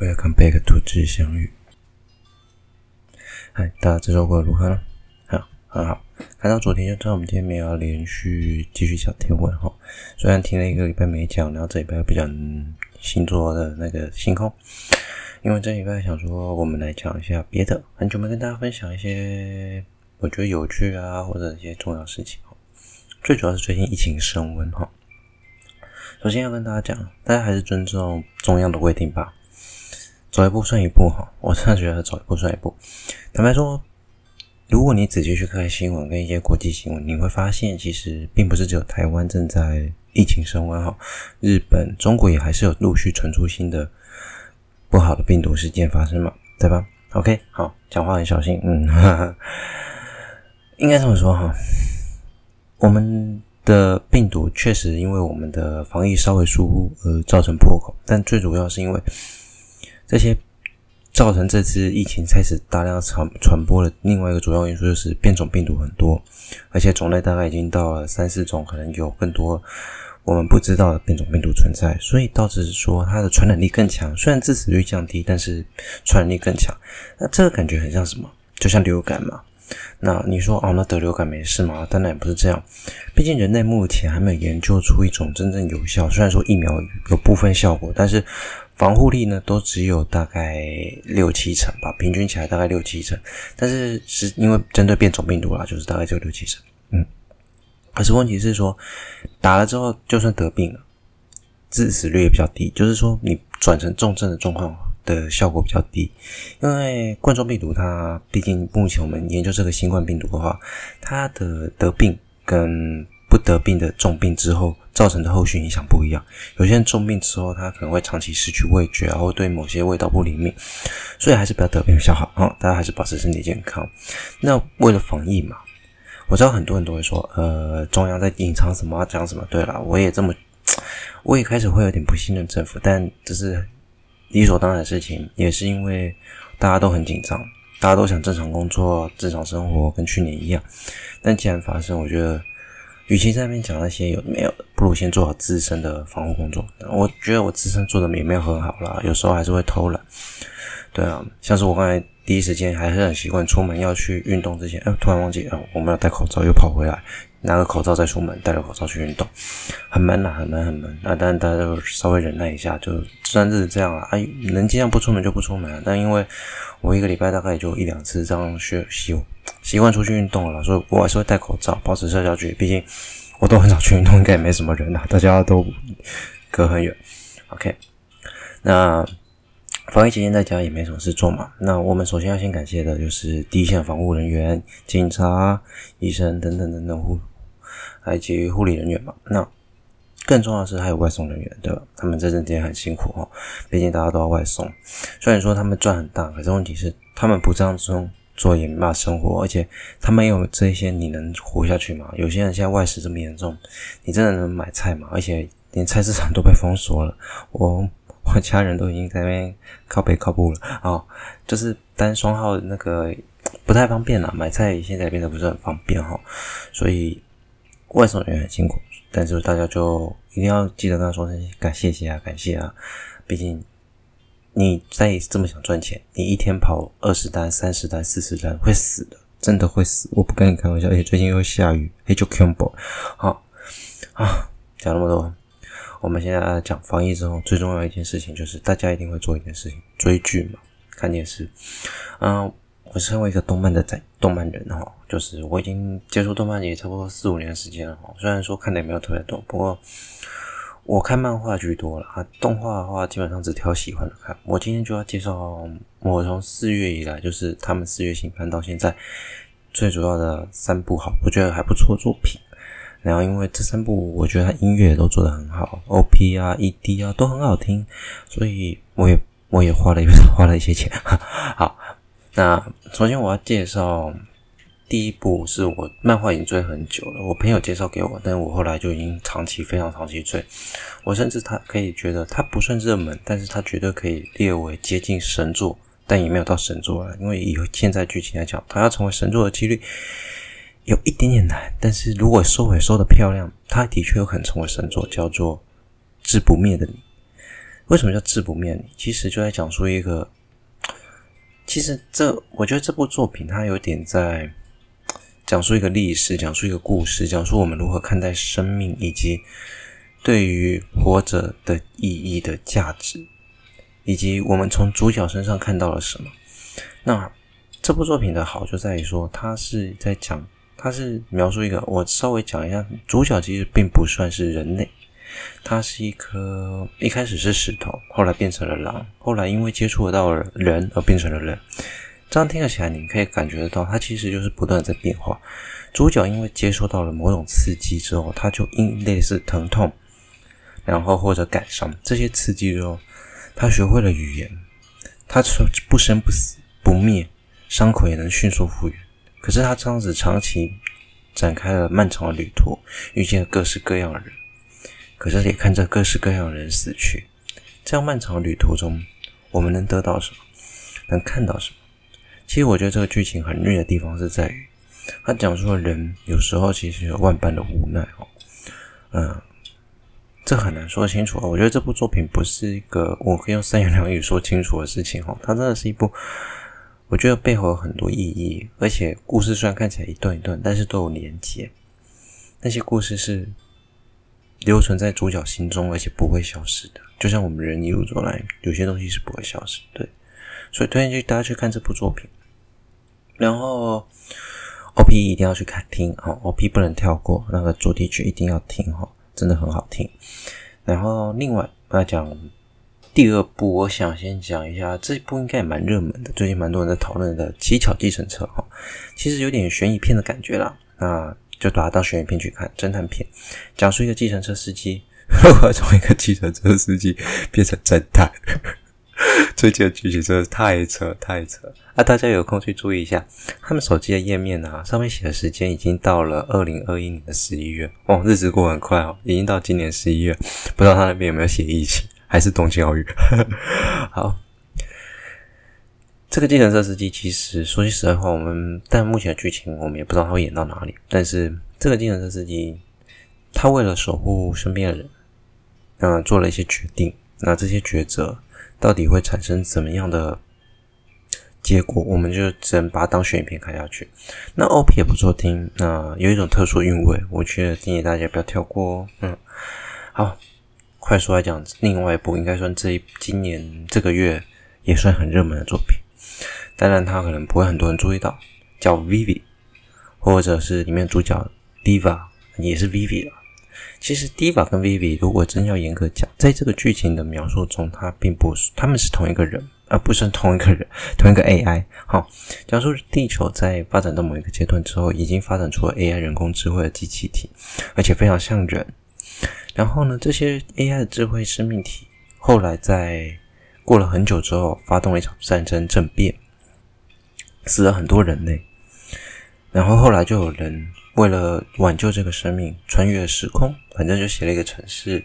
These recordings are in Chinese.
Welcome back to 知相遇。嗨，大家这周过得如何呢？好，很好。看到昨天就知道我们今天没有连续继续讲天文哈。虽然停了一个礼拜没讲，然后这礼拜又不讲星座的那个星空，因为这礼拜想说我们来讲一下别的，很久没跟大家分享一些我觉得有趣啊或者一些重要事情。最主要是最近疫情升温哈。首先要跟大家讲，大家还是尊重中央的规定吧，走一步算一步哈。我真的觉得走一步算一步。坦白说，如果你仔细去看新闻跟一些国际新闻，你会发现其实并不是只有台湾正在疫情升温哈，日本、中国也还是有陆续传出新的不好的病毒事件发生嘛，对吧？OK，好，讲话很小心，嗯，哈哈，应该这么说哈，我们。的病毒确实因为我们的防疫稍微疏忽而造成破口，但最主要是因为这些造成这次疫情开始大量传传播的另外一个主要因素就是变种病毒很多，而且种类大概已经到了三四种，可能有更多我们不知道的变种病毒存在，所以导致说它的传染力更强。虽然致死率降低，但是传染力更强。那这个感觉很像什么？就像流感嘛。那你说哦，那得流感没事吗？当然也不是这样，毕竟人类目前还没有研究出一种真正有效。虽然说疫苗有部分效果，但是防护力呢都只有大概六七成吧，平均起来大概六七成。但是是因为针对变种病毒啦，就是大概只有六七成。嗯，可是问题是说打了之后，就算得病了，致死率也比较低，就是说你转成重症的状况。的效果比较低，因为冠状病毒它毕竟目前我们研究这个新冠病毒的话，它的得病跟不得病的重病之后造成的后续影响不一样。有些人重病之后，他可能会长期失去味觉，然后对某些味道不灵敏，所以还是不要得病比较好啊！大家还是保持身体健康。那为了防疫嘛，我知道很多人都会说，呃，中央在隐藏什么，讲什么。对了，我也这么，我也开始会有点不信任政府，但这是。理所当然的事情，也是因为大家都很紧张，大家都想正常工作、正常生活，跟去年一样。但既然发生，我觉得，与其在那边讲那些有没有，不如先做好自身的防护工作。我觉得我自身做的也没有很好啦，有时候还是会偷懒。对啊，像是我刚才第一时间还是很习惯出门要去运动之前，哎，突然忘记啊，我们要戴口罩，又跑回来。拿个口罩再出门，戴了口罩去运动，很闷呐，很闷很闷。那当然大家就稍微忍耐一下，就虽然是这样了，啊，能尽量不出门就不出门啊。但因为我一个礼拜大概也就一两次这样学习习惯出去运动了，所以我还是会戴口罩，保持社交距离。毕竟我都很少去运动，应该也没什么人呐，大家都隔很远。OK，那。防疫期间在家也没什么事做嘛，那我们首先要先感谢的就是第一线防护人员、警察、医生等等等等护，以及护理人员嘛。那更重要的是还有外送人员，对吧？他们这阵子也很辛苦哈，毕竟大家都要外送。虽然说他们赚很大，可是问题是他们不这样做做也没办法生活，而且他们有这些，你能活下去吗？有些人现在外食这么严重，你真的能买菜吗？而且连菜市场都被封锁了，我。我家人都已经在那边靠北靠步了。哦，就是单双号那个不太方便了，买菜现在变得不是很方便哈，所以外送人员很辛苦，但是大家就一定要记得跟他说声感谢谢啊，感谢啊，毕竟你再这么想赚钱，你一天跑二十单、三十单、四十单会死的，真的会死，我不跟你开玩笑，而且最近又下雨，嘿就 combo 好啊，讲那么多。我们现在来讲防疫之后最重要一件事情，就是大家一定会做一件事情：追剧嘛，看电视。嗯，我身为一个动漫的仔，动漫人哈，就是我已经接触动漫也差不多四五年时间了哈。虽然说看的也没有特别多，不过我看漫画居多了啊。动画的话，基本上只挑喜欢的看。我今天就要介绍我从四月以来，就是他们四月新番到现在最主要的三部好，我觉得还不错作品。然后，因为这三部，我觉得他音乐都做得很好，OP 啊、ED 啊都很好听，所以我也我也花了 花了一些钱。好，那首先我要介绍第一部，是我漫画已经追很久了，我朋友介绍给我，但是我后来就已经长期非常长期追，我甚至他可以觉得他不算热门，但是他绝对可以列为接近神作，但也没有到神作了，因为以现在剧情来讲，他要成为神作的几率。有一点点难，但是如果收尾收的漂亮，它的确有可能成为神作，叫做《至不灭的你》。为什么叫自不灭？其实就在讲述一个，其实这我觉得这部作品它有点在讲述一个历史，讲述一个故事，讲述我们如何看待生命，以及对于活着的意义的价值，以及我们从主角身上看到了什么。那这部作品的好就在于说，它是在讲。他是描述一个，我稍微讲一下，主角其实并不算是人类，他是一颗一开始是石头，后来变成了狼，后来因为接触到了人而变成了人。这样听了起来，你可以感觉得到，它其实就是不断在变化。主角因为接受到了某种刺激之后，他就因类似疼痛，然后或者感伤这些刺激之后，他学会了语言，他说不生不死不灭，伤口也能迅速复原。可是他这样子长期展开了漫长的旅途，遇见了各式各样的人，可是也看着各式各样的人死去。这样漫长的旅途中，我们能得到什么？能看到什么？其实我觉得这个剧情很虐的地方是在于，他讲述了人有时候其实有万般的无奈哦。嗯，这很难说清楚。我觉得这部作品不是一个我可以用三言两语说清楚的事情哦。它真的是一部。我觉得背后有很多意义，而且故事虽然看起来一段一段，但是都有连接。那些故事是留存在主角心中，而且不会消失的。就像我们人一路走来，有些东西是不会消失。对，所以推荐去大家去看这部作品。然后 OP 一定要去看听哦，OP 不能跳过，那个主题曲一定要听哈，真的很好听。然后另外我要讲。第二部，我想先讲一下，这一部应该也蛮热门的，最近蛮多人在讨论的《奇巧计程车》哈，其实有点悬疑片的感觉啦，那就把它当悬疑片去看，侦探片，讲述一个计程车司机如何 从一个计程车司机变成侦探，最近的剧情真的太扯太扯啊！大家有空去注意一下，他们手机的页面啊，上面写的时间已经到了二零二一年的十一月哦，日子过很快哦，已经到今年十一月，不知道他那边有没有写疫情。还是东京奥运。好，这个计程车司机其实说句实在话，我们但目前的剧情我们也不知道他会演到哪里。但是这个计程车司机，他为了守护身边的人，嗯、做了一些决定。那这些抉择到底会产生怎么样的结果？我们就只能把它当悬疑片看下去。那 OP 也不错听，那有一种特殊韵味，我觉得建议大家不要跳过哦。嗯，好。快速来讲，另外一部应该算这一今年这个月也算很热门的作品，当然它可能不会很多人注意到，叫《Vivi，》，或者是里面主角 Diva 也是 Vivi 了。其实 Diva 跟 Vivi 如果真要严格讲，在这个剧情的描述中，它并不是他们是同一个人，而不是同一个人，同一个 AI。好，讲述地球在发展到某一个阶段之后，已经发展出了 AI 人工智慧的机器体，而且非常像人。然后呢，这些 AI 的智慧生命体后来在过了很久之后，发动了一场战争政变，死了很多人类。然后后来就有人为了挽救这个生命，穿越时空，反正就写了一个程式，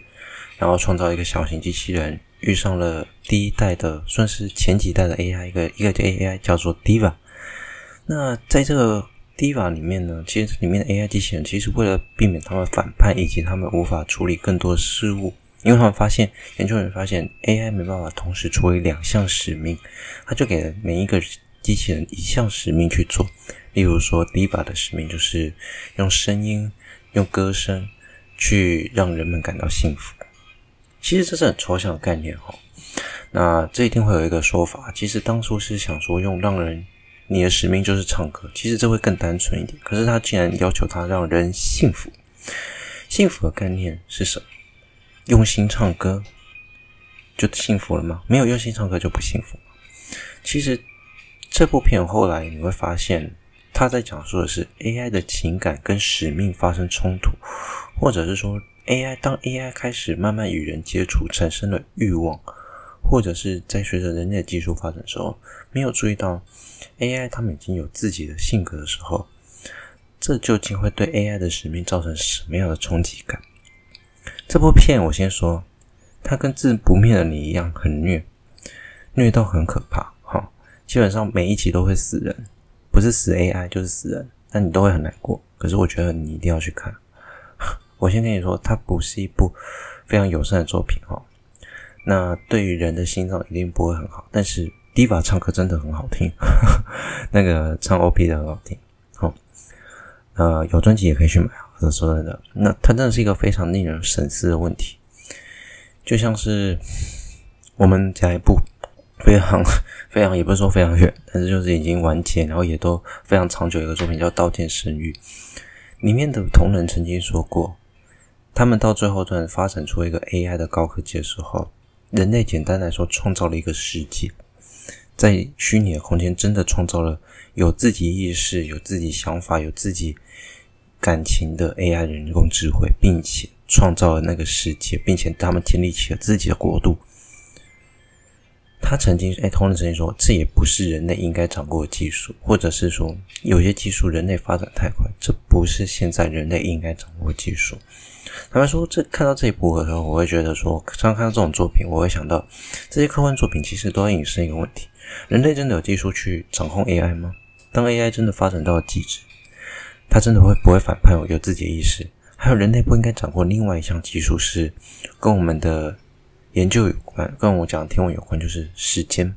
然后创造一个小型机器人，遇上了第一代的，算是前几代的 AI，一个一个 AI 叫做 Diva。那在这个 Diva 里面呢，其实里面的 AI 机器人其实为了避免他们反叛，以及他们无法处理更多的事物，因为他们发现研究人员发现 AI 没办法同时处理两项使命，他就给了每一个机器人一项使命去做。例如说，Diva 的使命就是用声音、用歌声去让人们感到幸福。其实这是很抽象的概念哈。那这一定会有一个说法，其实当初是想说用让人。你的使命就是唱歌，其实这会更单纯一点。可是他竟然要求他让人幸福，幸福的概念是什么？用心唱歌就幸福了吗？没有用心唱歌就不幸福吗？其实这部片后来你会发现，他在讲述的是 AI 的情感跟使命发生冲突，或者是说 AI 当 AI 开始慢慢与人接触，产生了欲望。或者是在随着人类技术发展的时候，没有注意到 AI 他们已经有自己的性格的时候，这究竟会对 AI 的使命造成什么样的冲击感？这部片我先说，它跟《自不灭的你》一样很虐，虐到很可怕。哈，基本上每一集都会死人，不是死 AI 就是死人，但你都会很难过。可是我觉得你一定要去看。我先跟你说，它不是一部非常友善的作品哈。那对于人的心脏一定不会很好。但是 Diva 唱歌真的很好听，那个唱 OP 的很好听。好、哦，呃，有专辑也可以去买啊。说真的，那它真的是一个非常令人深思的问题。就像是我们讲一部非常非常，也不是说非常远，但是就是已经完结，然后也都非常长久一个作品，叫《刀剑神域》。里面的同人曾经说过，他们到最后突然发展出一个 AI 的高科技的时候，人类简单来说创造了一个世界，在虚拟的空间真的创造了有自己意识、有自己想法、有自己感情的 AI 人工智慧，并且创造了那个世界，并且他们建立起了自己的国度。他曾经，哎，同人曾经说，这也不是人类应该掌握的技术，或者是说，有些技术人类发展太快，这不是现在人类应该掌握的技术。他们说，这看到这一部的时候，我会觉得说，常常看到这种作品，我会想到这些科幻作品其实都在引申一个问题：人类真的有技术去掌控 AI 吗？当 AI 真的发展到了极致，它真的会不会反叛，有自己的意识？还有，人类不应该掌握另外一项技术，是跟我们的。研究有关，跟我讲天文有关，就是时间、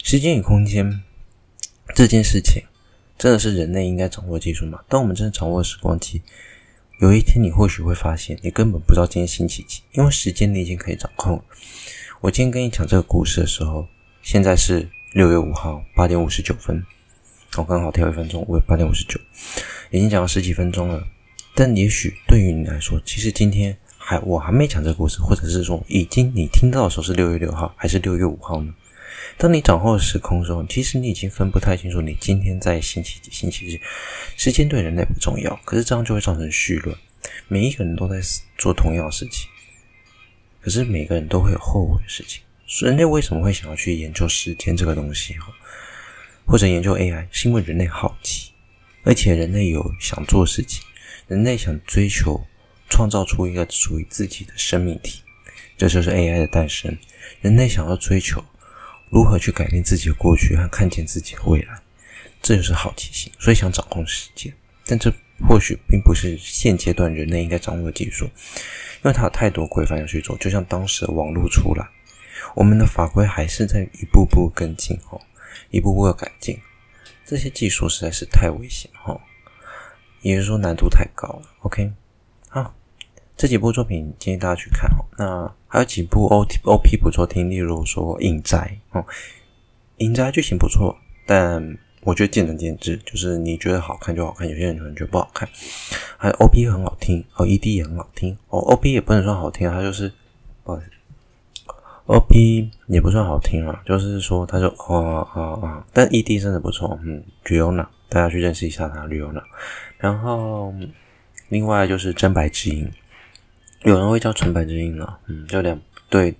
时间与空间这件事情，真的是人类应该掌握技术吗？当我们真的掌握时光机，有一天你或许会发现，你根本不知道今天星期几，因为时间你已经可以掌控。我今天跟你讲这个故事的时候，现在是六月五号八点五十九分，我刚好跳一分钟，我八点五十九，已经讲了十几分钟了。但也许对于你来说，其实今天。还我还没讲这个故事，或者是说已经你听到的时候是六月六号还是六月五号呢？当你掌握时空的时候，其实你已经分不太清楚你今天在星期几、星期日。时间对人类不重要，可是这样就会造成绪论。每一个人都在做同样的事情，可是每个人都会有后悔的事情。人类为什么会想要去研究时间这个东西？或者研究 AI，是因为人类好奇，而且人类有想做事情，人类想追求。创造出一个属于自己的生命体，这就是 AI 的诞生。人类想要追求如何去改变自己的过去和看见自己的未来，这就是好奇心，所以想掌控时间。但这或许并不是现阶段人类应该掌握的技术，因为它有太多规范要去做。就像当时的网络出来，我们的法规还是在一步步跟进哦，一步步的改进。这些技术实在是太危险哈，也就是说难度太高了。OK。好，这几部作品建议大家去看哦。那还有几部 O T O P 不错听，例如说《影宅》哦，《影宅》剧情不错，但我觉得见仁见智，就是你觉得好看就好看，有些人可能觉得不好看。还有 O P 很好听哦，E D 也很好听哦，O P 也不能算好听，它就是不好意思，O P 也不算好听啊，就是说它就哦哦哦，但 E D 真的不错，嗯，Riona，大家去认识一下它，Riona，然后。另外就是真白之音，有人会叫纯白之音啊，嗯，就两对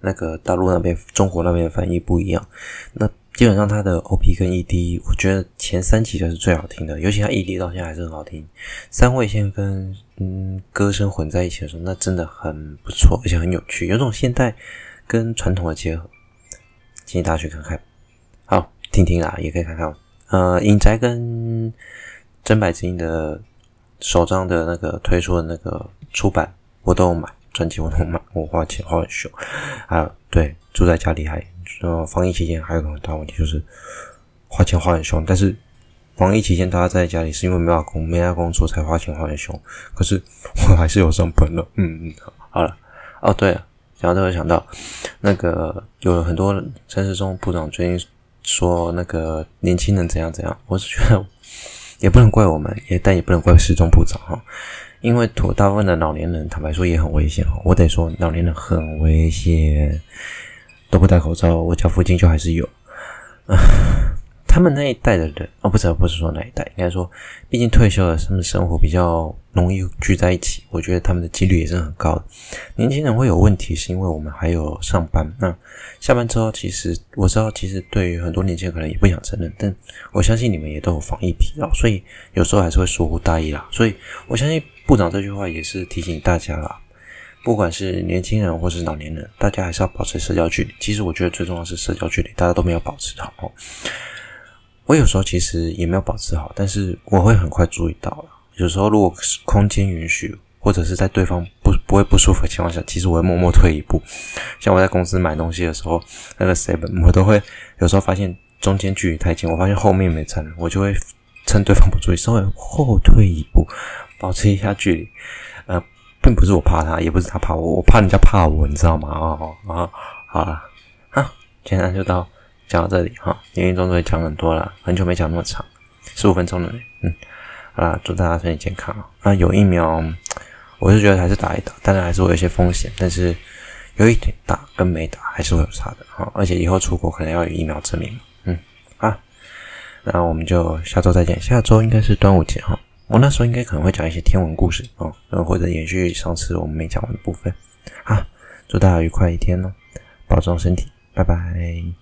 那个大陆那边、中国那边的翻译不一样。那基本上它的 OP 跟 ED，我觉得前三集才是最好听的，尤其它 ED 到现在还是很好听。三位线跟嗯歌声混在一起的时候，那真的很不错，而且很有趣，有种现代跟传统的结合。建议大家去看看，好听听啦，也可以看看。呃，影宅跟真白之音的。首张的那个推出的那个出版，我都有买，专辑我都买，我花钱花很凶。还有对，住在家里还呃防疫期间还有个很大问题就是花钱花很凶，但是防疫期间大家在家里是因为没法工没法工作才花钱花很凶，可是我还是有上班了，嗯嗯，好了，哦对了，想到这个想到那个有很多陈时中部长最近说那个年轻人怎样怎样，我是觉得。也不能怪我们，也但也不能怪时中部长哈，因为土大部分的老年人，坦白说也很危险哈。我得说，老年人很危险，都不戴口罩，我家附近就还是有。他们那一代的人，哦，不是，不是说那一代，应该说，毕竟退休了，他们生活比较容易聚在一起，我觉得他们的几率也是很高的。年轻人会有问题，是因为我们还有上班。那下班之后，其实我知道，其实对于很多年轻人可能也不想承认，但我相信你们也都有防疫疲劳，所以有时候还是会疏忽大意啦。所以我相信部长这句话也是提醒大家啦，不管是年轻人或是老年人，大家还是要保持社交距离。其实我觉得最重要是社交距离，大家都没有保持好。我有时候其实也没有保持好，但是我会很快注意到了。有时候如果空间允许，或者是在对方不不会不舒服的情况下，其实我会默默退一步。像我在公司买东西的时候，那个 seven 我都会有时候发现中间距离太近，我发现后面没站，我就会趁对方不注意，稍微后退一步，保持一下距离。呃，并不是我怕他，也不是他怕我，我怕人家怕我，你知道吗？哦哦，好了，好，今天就到讲到这里哈，因为中途也讲很多了，很久没讲那么长，十五分钟了，嗯。啊，祝大家身体健康啊！有疫苗，我是觉得还是打一打，当然还是会有一些风险，但是有一点打跟没打还是会有差的哈。而且以后出国可能要有疫苗证明。嗯，好，那我们就下周再见。下周应该是端午节哈，我那时候应该可能会讲一些天文故事啊，然后，或者延续上次我们没讲完的部分。好，祝大家愉快一天哦，保重身体，拜拜。